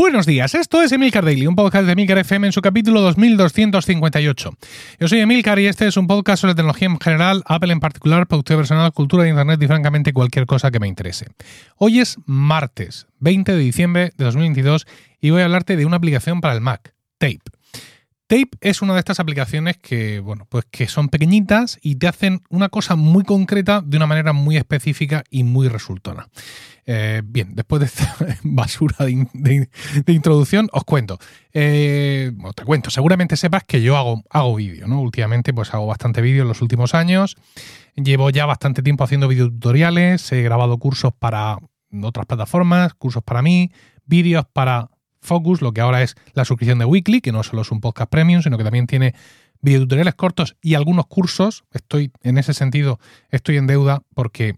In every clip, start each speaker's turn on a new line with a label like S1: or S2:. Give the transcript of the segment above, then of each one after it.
S1: Buenos días, esto es Emilcar Daily, un podcast de Emilcar FM en su capítulo 2258. Yo soy Emilcar y este es un podcast sobre tecnología en general, Apple en particular, productividad personal, cultura de Internet y francamente cualquier cosa que me interese. Hoy es martes, 20 de diciembre de 2022 y voy a hablarte de una aplicación para el Mac, Tape. Tape es una de estas aplicaciones que, bueno, pues que son pequeñitas y te hacen una cosa muy concreta de una manera muy específica y muy resultona. Eh, bien, después de esta basura de, introducción, os cuento. Eh, te cuento, seguramente sepas que yo hago, hago vídeo, ¿no? Últimamente, pues hago bastante vídeo en los últimos años. Llevo ya bastante tiempo haciendo videotutoriales, he grabado cursos para otras plataformas, cursos para mí, vídeos para Focus, lo que ahora es la suscripción de Weekly, que no solo es un podcast premium, sino que también tiene videotutoriales cortos y algunos cursos. Estoy, en ese sentido, estoy en deuda porque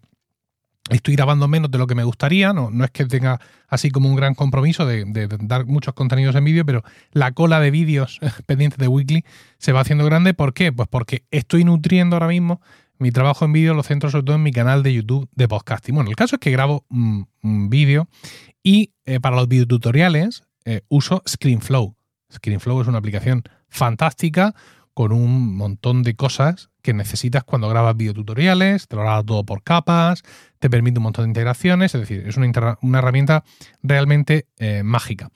S1: estoy grabando menos de lo que me gustaría. No, no es que tenga así como un gran compromiso de, dar muchos contenidos en vídeo, pero la cola de vídeos pendientes de Weekly se va haciendo grande. ¿Por qué? Pues porque estoy nutriendo ahora mismo mi trabajo en vídeo, lo centro sobre todo en mi canal de YouTube de podcasting. Bueno, el caso es que grabo un, vídeo y eh, para los videotutoriales eh, uso ScreenFlow. ScreenFlow es una aplicación fantástica con un montón de cosas que necesitas cuando grabas videotutoriales, te lo grabas todo por capas, te permite un montón de integraciones, es decir, es una, herramienta realmente eh, mágica.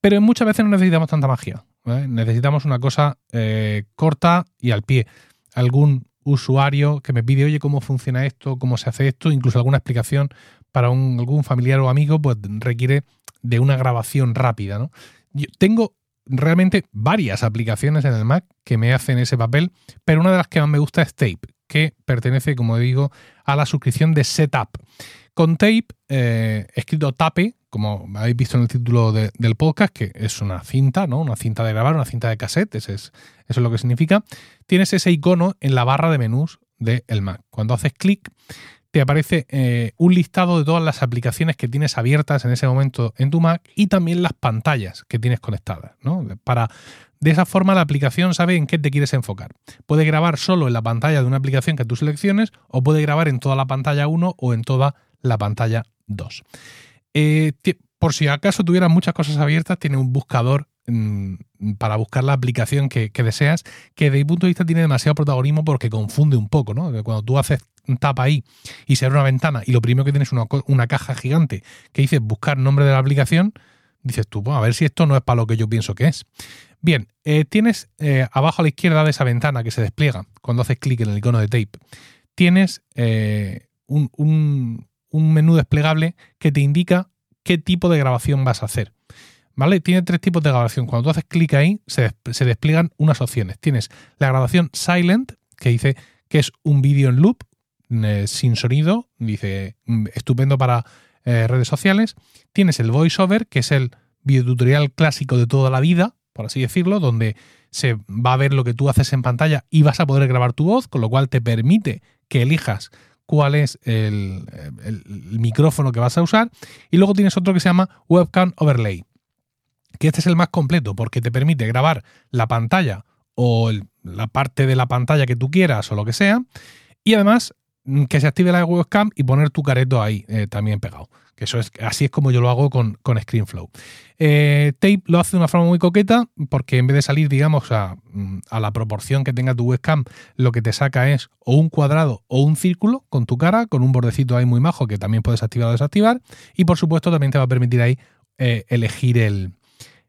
S1: Pero muchas veces no necesitamos tanta magia. Necesitamos una cosa eh, corta y al pie. Algún usuario que me pide, oye, ¿cómo funciona esto? ¿Cómo se hace esto? Incluso alguna explicación para algún familiar o amigo, pues requiere de una grabación rápida. ¿no? Yo tengo realmente varias aplicaciones en el Mac que me hacen ese papel, pero una de las que más me gusta es Tape, que pertenece, como digo, a la suscripción de Setup. Con Tape, eh, escrito Tape, como habéis visto en el título del podcast, que es una cinta, ¿no? Una cinta de grabar, una cinta de cassette, es, eso es lo que significa. Tienes ese icono en la barra de menús del Mac. Cuando haces clic, aparece eh, un listado de todas las aplicaciones que tienes abiertas en ese momento en tu Mac y también las pantallas que tienes conectadas. ¿no? Para, de esa forma la aplicación sabe en qué te quieres enfocar. Puede grabar solo en la pantalla de una aplicación que tú selecciones o puede grabar en toda la pantalla 1 o en toda la pantalla 2. Eh, por si acaso tuvieras muchas cosas abiertas, tiene un buscador para buscar la aplicación que, deseas, que desde mi punto de vista tiene demasiado protagonismo porque confunde un poco, ¿no? cuando tú haces tapa ahí y se abre una ventana y lo primero que tienes es una, caja gigante que dice buscar nombre de la aplicación, dices tú, a ver si esto no es para lo que yo pienso que es. Bien, eh, tienes eh, abajo a la izquierda de esa ventana que se despliega cuando haces clic en el icono de tape, tienes eh, un, un, menú desplegable que te indica qué tipo de grabación vas a hacer. ¿Vale? Tiene tres tipos de grabación. Cuando tú haces clic ahí, se, se despliegan unas opciones. Tienes la grabación silent, que dice que es un vídeo en loop, eh, sin sonido, dice mm, estupendo para eh, redes sociales. Tienes el voiceover, que es el videotutorial clásico de toda la vida, por así decirlo, donde se va a ver lo que tú haces en pantalla y vas a poder grabar tu voz, con lo cual te permite que elijas cuál es el, micrófono que vas a usar. Y luego tienes otro que se llama Webcam Overlay, que este es el más completo porque te permite grabar la pantalla o la parte de la pantalla que tú quieras o lo que sea. Y además Mm, que se active la webcam y poner tu careto ahí eh, también pegado. Que eso es, así es como yo lo hago con, con ScreenFlow. Eh, Tape lo hace de una forma muy coqueta porque en vez de salir, digamos, a, mm, a, la proporción que tenga tu webcam, lo que te saca es o un cuadrado o un círculo con tu cara, con un bordecito ahí muy majo que también puedes activar o desactivar. Y por supuesto también te va a permitir ahí eh, elegir el,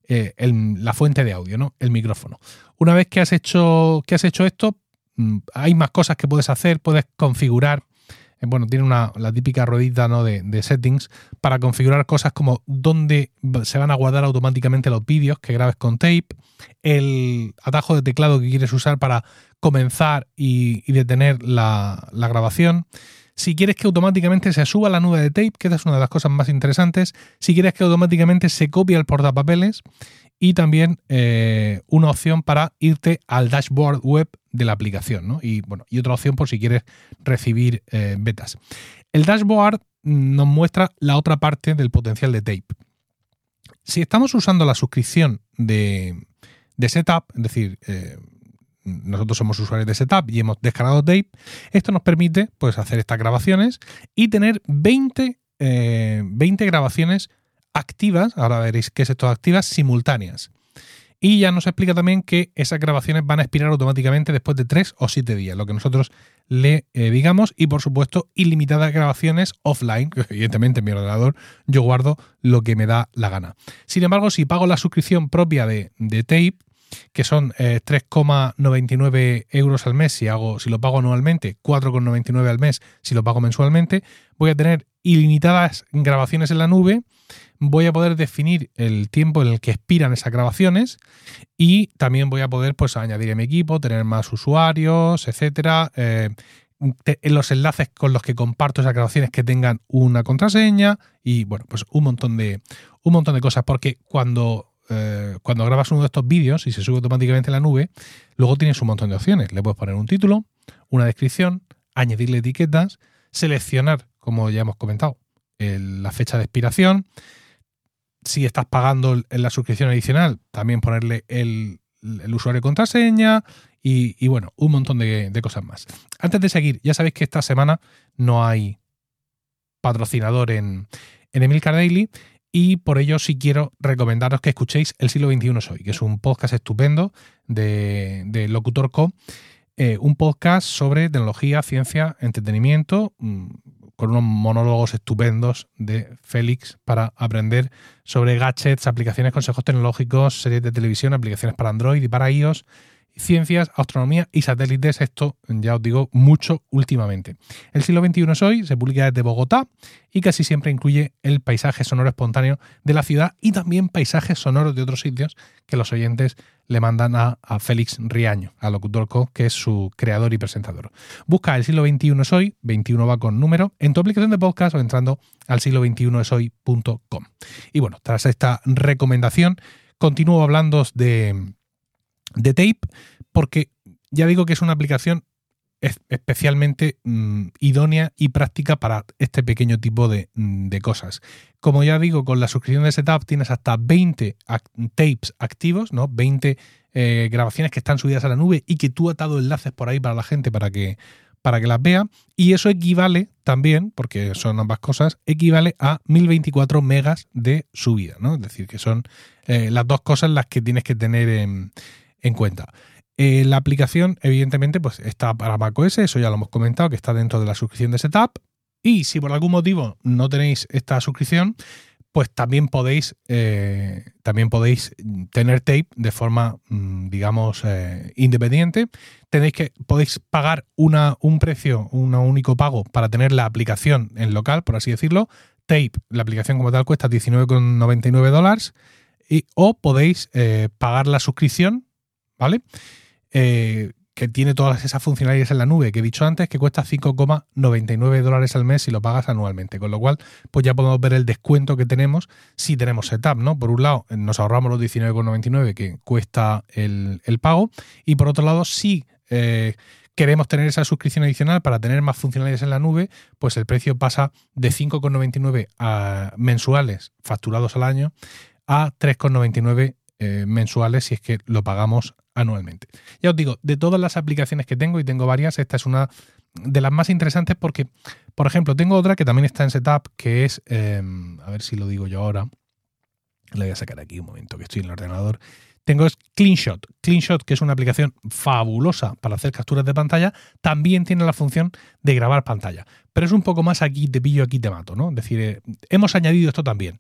S1: la fuente de audio, ¿no? El micrófono. Una vez que has hecho, que has hecho esto, Mm, hay más cosas que puedes hacer, puedes configurar, eh, bueno, tiene una, la típica ruedita ¿no? de, settings para configurar cosas como dónde se van a guardar automáticamente los vídeos que grabes con tape, el atajo de teclado que quieres usar para comenzar y, detener la, grabación. Si quieres que automáticamente se suba la nube de tape, que es una de las cosas más interesantes. Si quieres que automáticamente se copie el portapapeles y también eh, una opción para irte al dashboard web de la aplicación, ¿no? Y bueno, y otra opción por si quieres recibir eh, betas. El dashboard nos muestra la otra parte del potencial de Tape. Si estamos usando la suscripción de, Setup, es decir, eh, nosotros somos usuarios de Setup y hemos descargado Tape, esto nos permite pues, hacer estas grabaciones y tener 20, 20 grabaciones activas, ahora veréis qué es esto activas, simultáneas. Y ya nos explica también que esas grabaciones van a expirar automáticamente después de tres o siete días, lo que nosotros le eh, digamos, y por supuesto ilimitadas grabaciones offline, evidentemente en mi ordenador yo guardo lo que me da la gana. Sin embargo, si pago la suscripción propia de, de Tape, que son 3,99 eh, euros al mes si, hago, si lo pago anualmente, 4,99 al mes si lo pago mensualmente, voy a tener ilimitadas grabaciones en la nube, voy a poder definir el tiempo en el que expiran esas grabaciones y también voy a poder pues, añadir en mi equipo, tener más usuarios, etcétera. Eh, los enlaces con los que comparto esas grabaciones que tengan una contraseña y bueno, pues un montón de, un montón de cosas. Porque cuando eh, cuando grabas uno de estos vídeos y se sube automáticamente a la nube, luego tienes un montón de opciones. Le puedes poner un título, una descripción, añadirle etiquetas, seleccionar, como ya hemos comentado, la fecha de expiración. Si estás pagando en la suscripción adicional, también ponerle el, usuario y contraseña y, bueno, un montón de, cosas más. Antes de seguir, ya sabéis que esta semana no hay patrocinador en, en Emilcar Daily y por ello sí quiero recomendaros que escuchéis El siglo XXI Soy, que es un podcast estupendo de, de Locutor Co. Eh, un podcast sobre tecnología, ciencia, entretenimiento, mm, con unos monólogos estupendos de Félix para aprender sobre gadgets, aplicaciones, consejos tecnológicos, series de televisión, aplicaciones para Android y para iOS ciencias, astronomía y satélites. Esto ya os digo mucho últimamente. El siglo XXI es hoy, se publica desde Bogotá y casi siempre incluye el paisaje sonoro espontáneo de la ciudad y también paisajes sonoros de otros sitios que los oyentes le mandan a, Félix Riaño, a Locutor Co, que es su creador y presentador. Busca el siglo XXI es hoy, 21 va con número, en tu aplicación de podcast o entrando al siglo XXI es hoy.com. Y bueno, tras esta recomendación, continúo hablando de de Tape porque ya digo que es una aplicación especialmente mm, idónea y práctica para este pequeño tipo mm, de, cosas. Como ya digo, con la suscripción de Setup tienes hasta 20 tapes activos, ¿no? 20 eh, grabaciones que están subidas a la nube y que tú has dado enlaces por ahí para la gente para que, para que las vea. Y eso equivale también, porque son ambas cosas, equivale a 1024 megas de subida, ¿no? Es decir, que son eh, las dos cosas las que tienes que tener en en cuenta. Eh, la aplicación, evidentemente, pues está para macOS, eso ya lo hemos comentado, que está dentro de la suscripción de Setup. Y si por algún motivo no tenéis esta suscripción, pues también podéis, eh, también podéis tener tape de forma, mm, digamos, eh, independiente. Tenéis que, podéis pagar una, un precio, un único pago para tener la aplicación en local, por así decirlo. Tape, la aplicación como tal, cuesta 19,99 dólares. o podéis pagar la suscripción ¿vale? Eh, que tiene todas esas funcionalidades en la nube que he dicho antes, que cuesta 5,99 dólares al mes si lo pagas anualmente. Con lo cual, pues ya podemos ver el descuento que tenemos si tenemos setup, ¿no? Por un lado, nos ahorramos los 19,99 que cuesta el, pago. Y por otro lado, si eh, queremos tener esa suscripción adicional para tener más funcionalidades en la nube, pues el precio pasa de 5,99 mensuales facturados al año a 3,99 eh, mensuales si es que lo pagamos anualmente. Ya os digo, de todas las aplicaciones que tengo, y tengo varias, esta es una de las más interesantes porque, por ejemplo, tengo otra que también está en setup, que es, em, a ver si lo digo yo ahora, le voy a sacar aquí un momento que estoy en el ordenador. Tengo es CleanShot. CleanShot, que es una aplicación fabulosa para hacer capturas de pantalla, también tiene la función de grabar pantalla. Pero es un poco más aquí te pillo, aquí te mato, ¿no? Es decir, eh, hemos añadido esto también.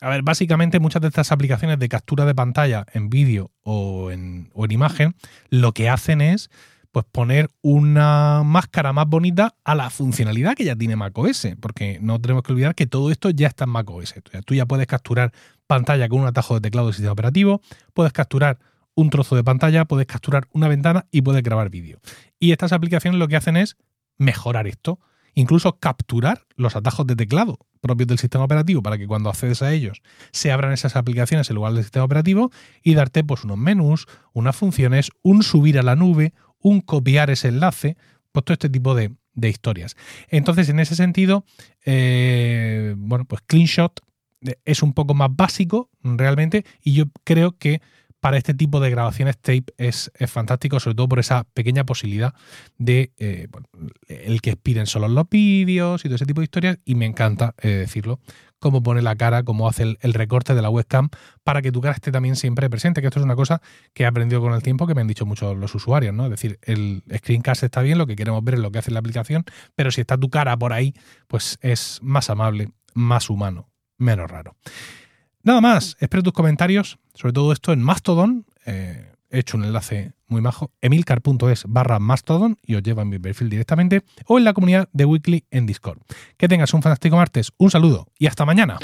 S1: A ver, básicamente muchas de estas aplicaciones de captura de pantalla en vídeo o en, imagen, lo que hacen es pues poner una máscara más bonita a la funcionalidad que ya tiene macOS, porque no tenemos que olvidar que todo esto ya está en macOS. Tú ya puedes capturar pantalla con un atajo de teclado de sistema operativo, puedes capturar un trozo de pantalla, puedes capturar una ventana y puedes grabar vídeo. Y estas aplicaciones lo que hacen es mejorar esto incluso capturar los atajos de teclado propios del sistema operativo para que cuando accedes a ellos se abran esas aplicaciones en lugar del sistema operativo y darte pues unos menús, unas funciones, un subir a la nube, un copiar ese enlace, pues todo este tipo de, historias. Entonces, en ese sentido, eh, bueno, pues CleanShot es un poco más básico realmente y yo creo que para este tipo de grabaciones tape es, fantástico, sobre todo por esa pequeña posibilidad de eh, el que expiren solo los vídeos y todo ese tipo de historias, y me encanta eh, decirlo cómo pone la cara, cómo hace el, el, recorte de la webcam para que tu cara esté también siempre presente, que esto es una cosa que he aprendido con el tiempo, que me han dicho muchos los usuarios, ¿no? Es decir, el screencast está bien, lo que queremos ver es lo que hace la aplicación, pero si está tu cara por ahí, pues es más amable, más humano, menos raro. Nada más, espero tus comentarios, sobre todo esto en Mastodon. Eh, he hecho un enlace muy majo, emilcar.es barra Mastodon y os lleva a mi perfil directamente, o en la comunidad de Weekly en Discord. Que tengas un fantástico martes, un saludo y hasta mañana.